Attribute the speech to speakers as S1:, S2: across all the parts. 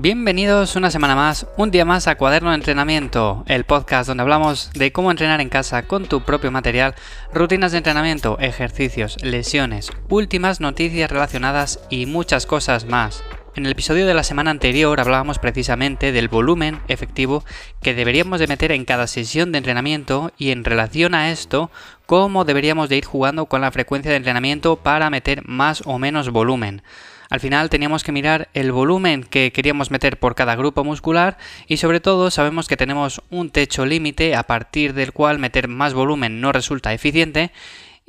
S1: Bienvenidos una semana más, un día más a Cuaderno de Entrenamiento, el podcast donde hablamos de cómo entrenar en casa con tu propio material, rutinas de entrenamiento, ejercicios, lesiones, últimas noticias relacionadas y muchas cosas más. En el episodio de la semana anterior hablábamos precisamente del volumen efectivo que deberíamos de meter en cada sesión de entrenamiento y en relación a esto, cómo deberíamos de ir jugando con la frecuencia de entrenamiento para meter más o menos volumen. Al final teníamos que mirar el volumen que queríamos meter por cada grupo muscular y sobre todo sabemos que tenemos un techo límite a partir del cual meter más volumen no resulta eficiente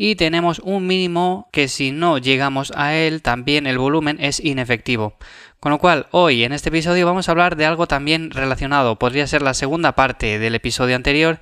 S1: y tenemos un mínimo que si no llegamos a él también el volumen es inefectivo. Con lo cual, hoy en este episodio vamos a hablar de algo también relacionado, podría ser la segunda parte del episodio anterior,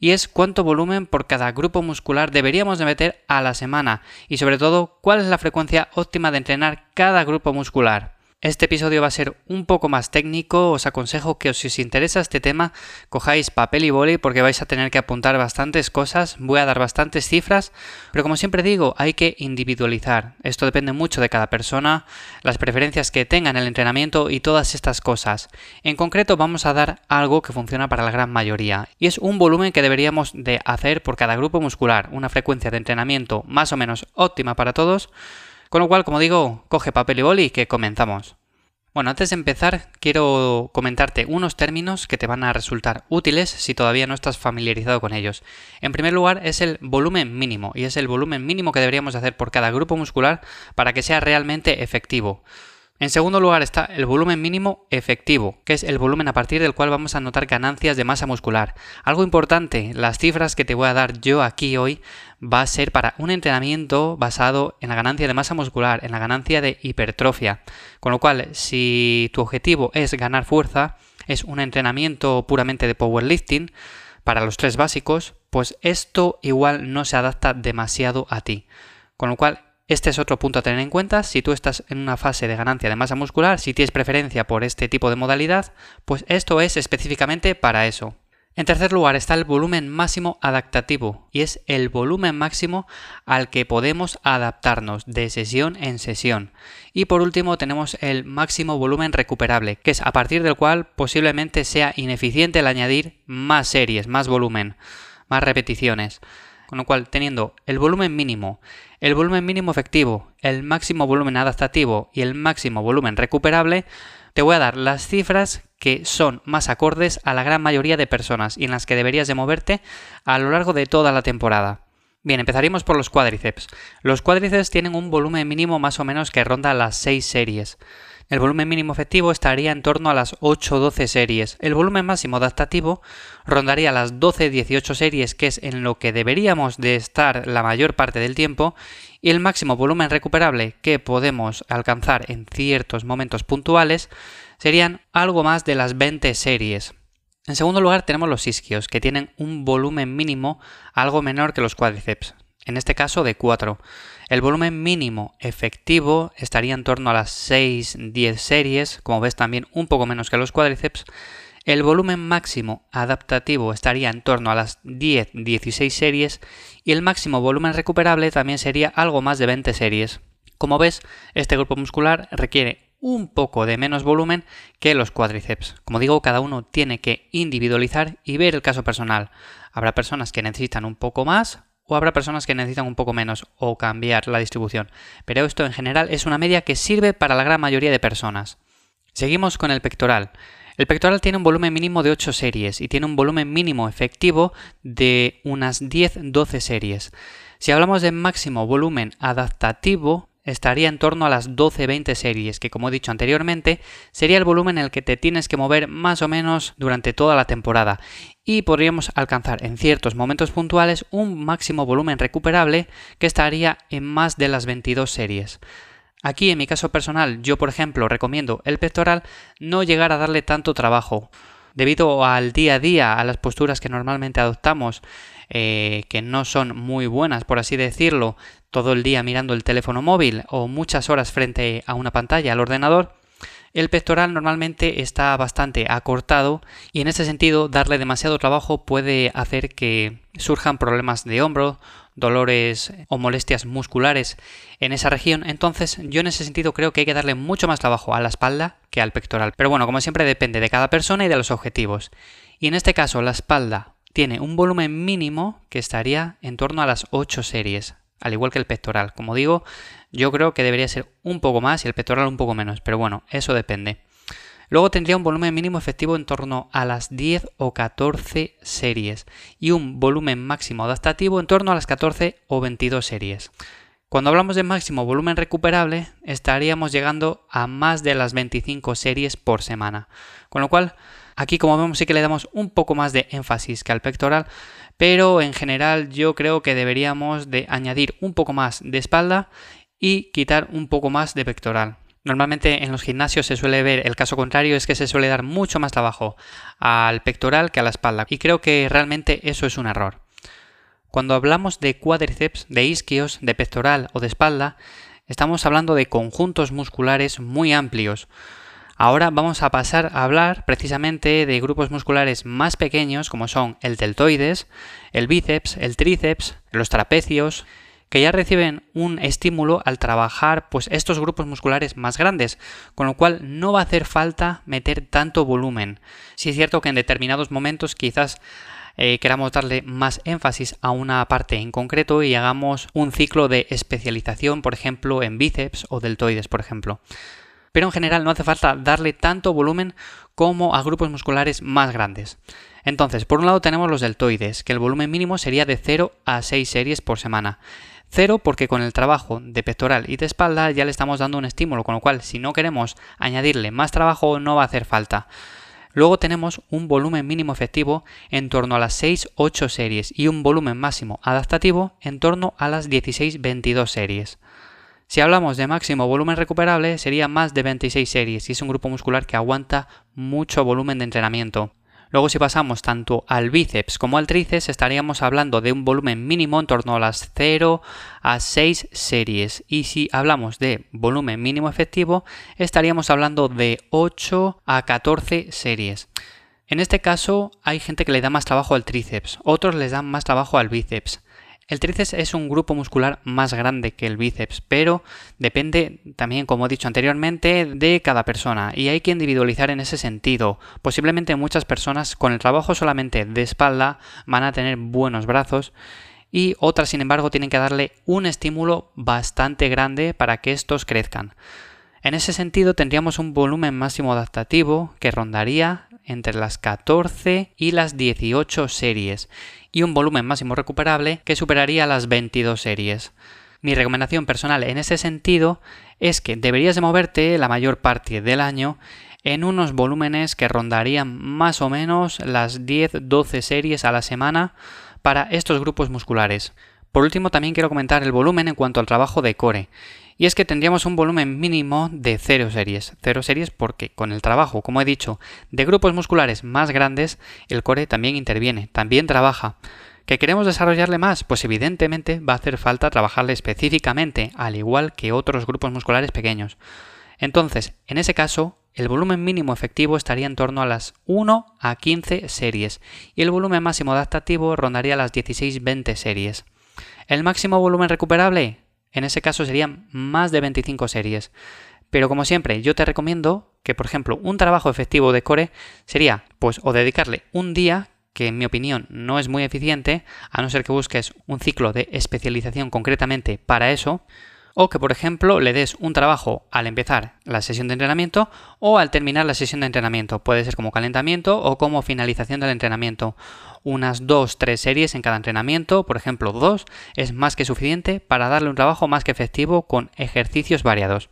S1: y es cuánto volumen por cada grupo muscular deberíamos de meter a la semana y sobre todo cuál es la frecuencia óptima de entrenar cada grupo muscular. Este episodio va a ser un poco más técnico, os aconsejo que si os interesa este tema cojáis papel y boli porque vais a tener que apuntar bastantes cosas, voy a dar bastantes cifras, pero como siempre digo, hay que individualizar. Esto depende mucho de cada persona, las preferencias que tenga en el entrenamiento y todas estas cosas. En concreto vamos a dar algo que funciona para la gran mayoría y es un volumen que deberíamos de hacer por cada grupo muscular, una frecuencia de entrenamiento más o menos óptima para todos con lo cual, como digo, coge papel y boli que comenzamos. Bueno, antes de empezar, quiero comentarte unos términos que te van a resultar útiles si todavía no estás familiarizado con ellos. En primer lugar, es el volumen mínimo, y es el volumen mínimo que deberíamos hacer por cada grupo muscular para que sea realmente efectivo. En segundo lugar está el volumen mínimo efectivo, que es el volumen a partir del cual vamos a notar ganancias de masa muscular. Algo importante, las cifras que te voy a dar yo aquí hoy va a ser para un entrenamiento basado en la ganancia de masa muscular, en la ganancia de hipertrofia. Con lo cual, si tu objetivo es ganar fuerza, es un entrenamiento puramente de powerlifting, para los tres básicos, pues esto igual no se adapta demasiado a ti. Con lo cual, este es otro punto a tener en cuenta. Si tú estás en una fase de ganancia de masa muscular, si tienes preferencia por este tipo de modalidad, pues esto es específicamente para eso. En tercer lugar está el volumen máximo adaptativo y es el volumen máximo al que podemos adaptarnos de sesión en sesión. Y por último tenemos el máximo volumen recuperable, que es a partir del cual posiblemente sea ineficiente el añadir más series, más volumen, más repeticiones. Con lo cual, teniendo el volumen mínimo, el volumen mínimo efectivo, el máximo volumen adaptativo y el máximo volumen recuperable, te voy a dar las cifras que son más acordes a la gran mayoría de personas y en las que deberías de moverte a lo largo de toda la temporada. Bien, empezaremos por los cuádriceps. Los cuádriceps tienen un volumen mínimo más o menos que ronda las 6 series. El volumen mínimo efectivo estaría en torno a las 8-12 series. El volumen máximo adaptativo rondaría las 12-18 series, que es en lo que deberíamos de estar la mayor parte del tiempo, y el máximo volumen recuperable que podemos alcanzar en ciertos momentos puntuales serían algo más de las 20 series. En segundo lugar tenemos los isquios, que tienen un volumen mínimo algo menor que los cuádriceps, en este caso de 4. El volumen mínimo efectivo estaría en torno a las 6-10 series, como ves también un poco menos que los cuádriceps. El volumen máximo adaptativo estaría en torno a las 10-16 series y el máximo volumen recuperable también sería algo más de 20 series. Como ves, este grupo muscular requiere un poco de menos volumen que los cuádriceps. Como digo, cada uno tiene que individualizar y ver el caso personal. Habrá personas que necesitan un poco más, o habrá personas que necesitan un poco menos o cambiar la distribución. Pero esto en general es una media que sirve para la gran mayoría de personas. Seguimos con el pectoral. El pectoral tiene un volumen mínimo de 8 series y tiene un volumen mínimo efectivo de unas 10-12 series. Si hablamos de máximo volumen adaptativo, estaría en torno a las 12-20 series, que como he dicho anteriormente, sería el volumen en el que te tienes que mover más o menos durante toda la temporada. Y podríamos alcanzar en ciertos momentos puntuales un máximo volumen recuperable que estaría en más de las 22 series. Aquí en mi caso personal, yo por ejemplo recomiendo el pectoral no llegar a darle tanto trabajo. Debido al día a día, a las posturas que normalmente adoptamos, eh, que no son muy buenas, por así decirlo, todo el día mirando el teléfono móvil o muchas horas frente a una pantalla al ordenador, el pectoral normalmente está bastante acortado y en ese sentido darle demasiado trabajo puede hacer que surjan problemas de hombro, dolores o molestias musculares en esa región, entonces yo en ese sentido creo que hay que darle mucho más trabajo a la espalda que al pectoral. Pero bueno, como siempre depende de cada persona y de los objetivos. Y en este caso la espalda tiene un volumen mínimo que estaría en torno a las 8 series, al igual que el pectoral. Como digo, yo creo que debería ser un poco más y el pectoral un poco menos, pero bueno, eso depende. Luego tendría un volumen mínimo efectivo en torno a las 10 o 14 series y un volumen máximo adaptativo en torno a las 14 o 22 series. Cuando hablamos de máximo volumen recuperable, estaríamos llegando a más de las 25 series por semana. Con lo cual, aquí como vemos sí que le damos un poco más de énfasis que al pectoral, pero en general yo creo que deberíamos de añadir un poco más de espalda y quitar un poco más de pectoral. Normalmente en los gimnasios se suele ver el caso contrario, es que se suele dar mucho más trabajo al pectoral que a la espalda. Y creo que realmente eso es un error. Cuando hablamos de cuádriceps, de isquios, de pectoral o de espalda, estamos hablando de conjuntos musculares muy amplios. Ahora vamos a pasar a hablar precisamente de grupos musculares más pequeños como son el deltoides, el bíceps, el tríceps, los trapecios, que ya reciben un estímulo al trabajar pues estos grupos musculares más grandes, con lo cual no va a hacer falta meter tanto volumen. Si es cierto que en determinados momentos quizás eh, queramos darle más énfasis a una parte en concreto y hagamos un ciclo de especialización, por ejemplo, en bíceps o deltoides, por ejemplo. Pero en general no hace falta darle tanto volumen como a grupos musculares más grandes. Entonces, por un lado tenemos los deltoides, que el volumen mínimo sería de 0 a 6 series por semana. Cero porque con el trabajo de pectoral y de espalda ya le estamos dando un estímulo, con lo cual si no queremos añadirle más trabajo no va a hacer falta. Luego tenemos un volumen mínimo efectivo en torno a las 6-8 series y un volumen máximo adaptativo en torno a las 16-22 series. Si hablamos de máximo volumen recuperable sería más de 26 series y es un grupo muscular que aguanta mucho volumen de entrenamiento. Luego si pasamos tanto al bíceps como al tríceps estaríamos hablando de un volumen mínimo en torno a las 0 a 6 series y si hablamos de volumen mínimo efectivo estaríamos hablando de 8 a 14 series. En este caso hay gente que le da más trabajo al tríceps, otros les dan más trabajo al bíceps. El tríceps es un grupo muscular más grande que el bíceps, pero depende también, como he dicho anteriormente, de cada persona y hay que individualizar en ese sentido. Posiblemente muchas personas con el trabajo solamente de espalda van a tener buenos brazos y otras, sin embargo, tienen que darle un estímulo bastante grande para que estos crezcan. En ese sentido, tendríamos un volumen máximo adaptativo que rondaría entre las 14 y las 18 series y un volumen máximo recuperable que superaría las 22 series. Mi recomendación personal en ese sentido es que deberías de moverte la mayor parte del año en unos volúmenes que rondarían más o menos las 10-12 series a la semana para estos grupos musculares. Por último, también quiero comentar el volumen en cuanto al trabajo de core. Y es que tendríamos un volumen mínimo de 0 series. 0 series porque con el trabajo, como he dicho, de grupos musculares más grandes, el core también interviene, también trabaja. ¿Que queremos desarrollarle más? Pues evidentemente va a hacer falta trabajarle específicamente, al igual que otros grupos musculares pequeños. Entonces, en ese caso, el volumen mínimo efectivo estaría en torno a las 1 a 15 series y el volumen máximo adaptativo rondaría las 16-20 series. El máximo volumen recuperable, en ese caso serían más de 25 series. Pero como siempre, yo te recomiendo que, por ejemplo, un trabajo efectivo de core sería, pues, o dedicarle un día, que en mi opinión no es muy eficiente, a no ser que busques un ciclo de especialización concretamente para eso, o que por ejemplo le des un trabajo al empezar la sesión de entrenamiento o al terminar la sesión de entrenamiento. Puede ser como calentamiento o como finalización del entrenamiento. Unas 2-3 series en cada entrenamiento, por ejemplo 2, es más que suficiente para darle un trabajo más que efectivo con ejercicios variados.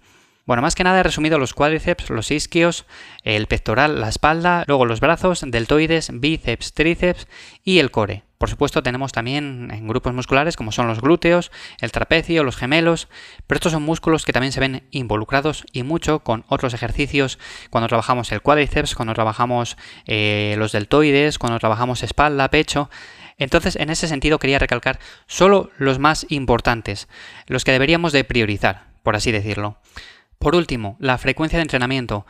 S1: Bueno, más que nada he resumido los cuádriceps, los isquios, el pectoral, la espalda, luego los brazos, deltoides, bíceps, tríceps y el core. Por supuesto tenemos también en grupos musculares como son los glúteos, el trapecio, los gemelos, pero estos son músculos que también se ven involucrados y mucho con otros ejercicios cuando trabajamos el cuádriceps, cuando trabajamos eh, los deltoides, cuando trabajamos espalda, pecho. Entonces, en ese sentido quería recalcar solo los más importantes, los que deberíamos de priorizar, por así decirlo. Por último, la frecuencia de entrenamiento.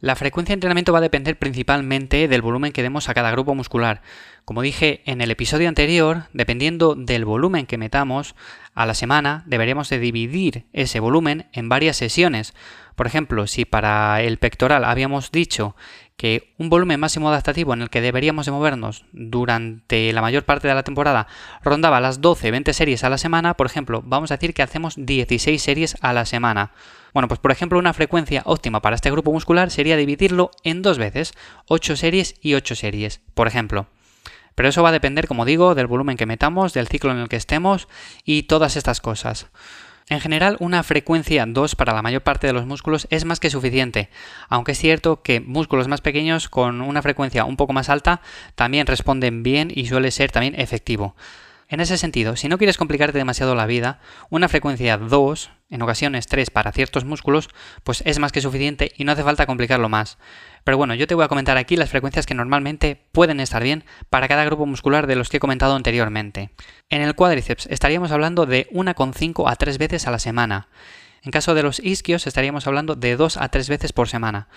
S1: La frecuencia de entrenamiento va a depender principalmente del volumen que demos a cada grupo muscular. Como dije en el episodio anterior, dependiendo del volumen que metamos a la semana, deberíamos de dividir ese volumen en varias sesiones. Por ejemplo, si para el pectoral habíamos dicho que un volumen máximo adaptativo en el que deberíamos de movernos durante la mayor parte de la temporada rondaba las 12-20 series a la semana, por ejemplo, vamos a decir que hacemos 16 series a la semana. Bueno, pues por ejemplo, una frecuencia óptima para este grupo muscular sería dividirlo en dos veces, 8 series y 8 series, por ejemplo. Pero eso va a depender, como digo, del volumen que metamos, del ciclo en el que estemos y todas estas cosas. En general, una frecuencia 2 para la mayor parte de los músculos es más que suficiente, aunque es cierto que músculos más pequeños con una frecuencia un poco más alta también responden bien y suele ser también efectivo. En ese sentido, si no quieres complicarte demasiado la vida, una frecuencia 2, en ocasiones 3 para ciertos músculos, pues es más que suficiente y no hace falta complicarlo más. Pero bueno, yo te voy a comentar aquí las frecuencias que normalmente pueden estar bien para cada grupo muscular de los que he comentado anteriormente. En el cuádriceps estaríamos hablando de 1,5 a 3 veces a la semana. En caso de los isquios estaríamos hablando de 2 a 3 veces por semana.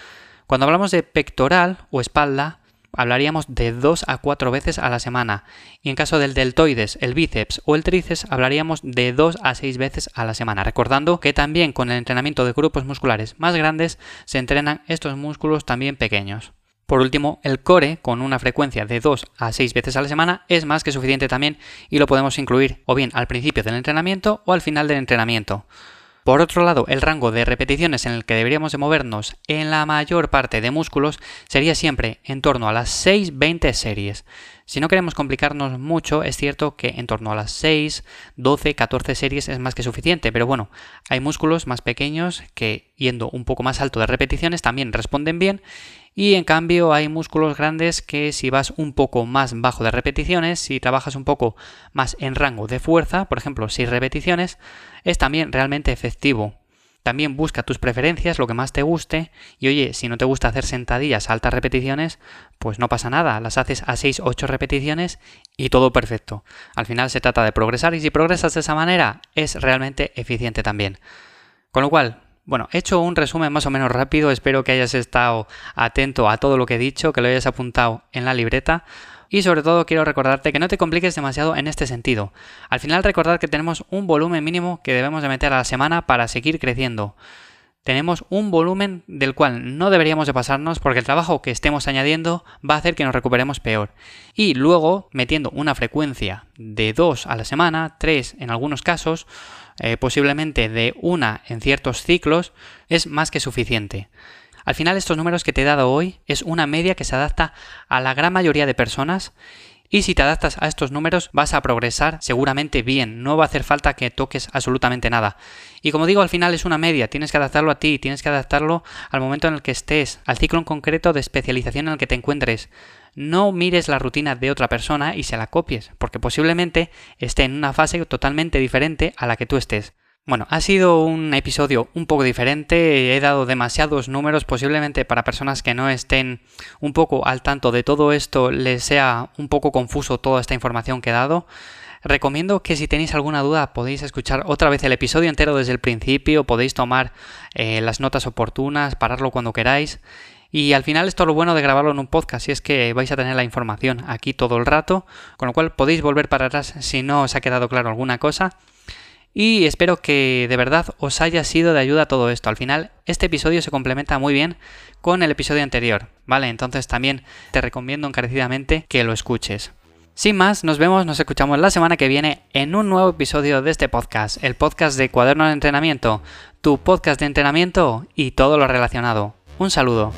S1: Cuando hablamos de pectoral o espalda, hablaríamos de 2 a 4 veces a la semana. Y en caso del deltoides, el bíceps o el tríceps, hablaríamos de 2 a 6 veces a la semana. Recordando que también con el entrenamiento de grupos musculares más grandes se entrenan estos músculos también pequeños. Por último, el core, con una frecuencia de 2 a 6 veces a la semana, es más que suficiente también y lo podemos incluir o bien al principio del entrenamiento o al final del entrenamiento. Por otro lado, el rango de repeticiones en el que deberíamos de movernos en la mayor parte de músculos sería siempre en torno a las 6-20 series. Si no queremos complicarnos mucho, es cierto que en torno a las 6, 12, 14 series es más que suficiente, pero bueno, hay músculos más pequeños que yendo un poco más alto de repeticiones también responden bien y en cambio hay músculos grandes que si vas un poco más bajo de repeticiones, si trabajas un poco más en rango de fuerza, por ejemplo 6 repeticiones, es también realmente efectivo. También busca tus preferencias, lo que más te guste, y oye, si no te gusta hacer sentadillas a altas repeticiones, pues no pasa nada, las haces a 6-8 repeticiones y todo perfecto. Al final se trata de progresar y si progresas de esa manera es realmente eficiente también. Con lo cual, bueno, he hecho un resumen más o menos rápido, espero que hayas estado atento a todo lo que he dicho, que lo hayas apuntado en la libreta. Y sobre todo quiero recordarte que no te compliques demasiado en este sentido. Al final recordad que tenemos un volumen mínimo que debemos de meter a la semana para seguir creciendo. Tenemos un volumen del cual no deberíamos de pasarnos porque el trabajo que estemos añadiendo va a hacer que nos recuperemos peor. Y luego, metiendo una frecuencia de 2 a la semana, 3 en algunos casos, eh, posiblemente de una en ciertos ciclos, es más que suficiente. Al final estos números que te he dado hoy es una media que se adapta a la gran mayoría de personas y si te adaptas a estos números vas a progresar seguramente bien, no va a hacer falta que toques absolutamente nada. Y como digo, al final es una media, tienes que adaptarlo a ti, tienes que adaptarlo al momento en el que estés, al ciclo en concreto de especialización en el que te encuentres. No mires la rutina de otra persona y se la copies, porque posiblemente esté en una fase totalmente diferente a la que tú estés. Bueno, ha sido un episodio un poco diferente, he dado demasiados números, posiblemente para personas que no estén un poco al tanto de todo esto les sea un poco confuso toda esta información que he dado. Recomiendo que si tenéis alguna duda podéis escuchar otra vez el episodio entero desde el principio, podéis tomar eh, las notas oportunas, pararlo cuando queráis. Y al final esto es lo bueno de grabarlo en un podcast, y es que vais a tener la información aquí todo el rato, con lo cual podéis volver para atrás si no os ha quedado claro alguna cosa. Y espero que de verdad os haya sido de ayuda todo esto. Al final, este episodio se complementa muy bien con el episodio anterior, ¿vale? Entonces también te recomiendo encarecidamente que lo escuches. Sin más, nos vemos, nos escuchamos la semana que viene en un nuevo episodio de este podcast, el podcast de Cuaderno de Entrenamiento, tu podcast de entrenamiento y todo lo relacionado. Un saludo.